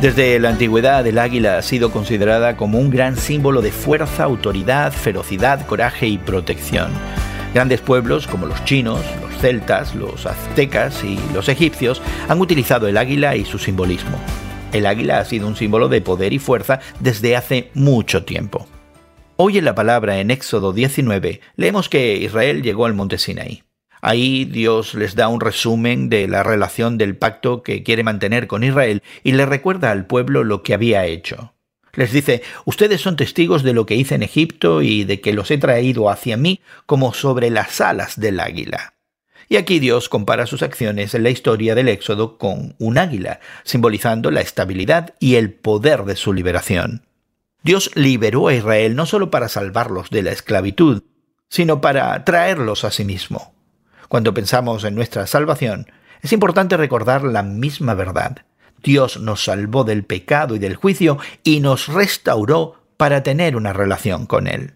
Desde la antigüedad el águila ha sido considerada como un gran símbolo de fuerza, autoridad, ferocidad, coraje y protección. Grandes pueblos como los chinos, los celtas, los aztecas y los egipcios han utilizado el águila y su simbolismo. El águila ha sido un símbolo de poder y fuerza desde hace mucho tiempo. Hoy en la palabra en Éxodo 19 leemos que Israel llegó al monte Sinaí. Ahí Dios les da un resumen de la relación del pacto que quiere mantener con Israel y le recuerda al pueblo lo que había hecho. Les dice, ustedes son testigos de lo que hice en Egipto y de que los he traído hacia mí como sobre las alas del águila. Y aquí Dios compara sus acciones en la historia del Éxodo con un águila, simbolizando la estabilidad y el poder de su liberación. Dios liberó a Israel no solo para salvarlos de la esclavitud, sino para traerlos a sí mismo. Cuando pensamos en nuestra salvación, es importante recordar la misma verdad. Dios nos salvó del pecado y del juicio y nos restauró para tener una relación con Él.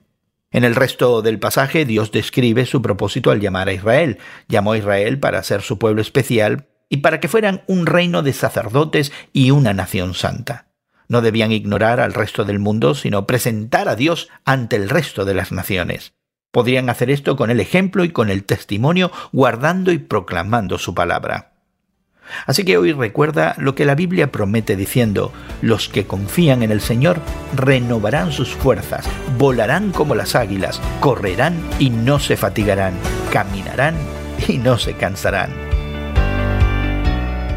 En el resto del pasaje Dios describe su propósito al llamar a Israel. Llamó a Israel para ser su pueblo especial y para que fueran un reino de sacerdotes y una nación santa. No debían ignorar al resto del mundo, sino presentar a Dios ante el resto de las naciones. Podrían hacer esto con el ejemplo y con el testimonio, guardando y proclamando su palabra. Así que hoy recuerda lo que la Biblia promete diciendo, los que confían en el Señor renovarán sus fuerzas, volarán como las águilas, correrán y no se fatigarán, caminarán y no se cansarán.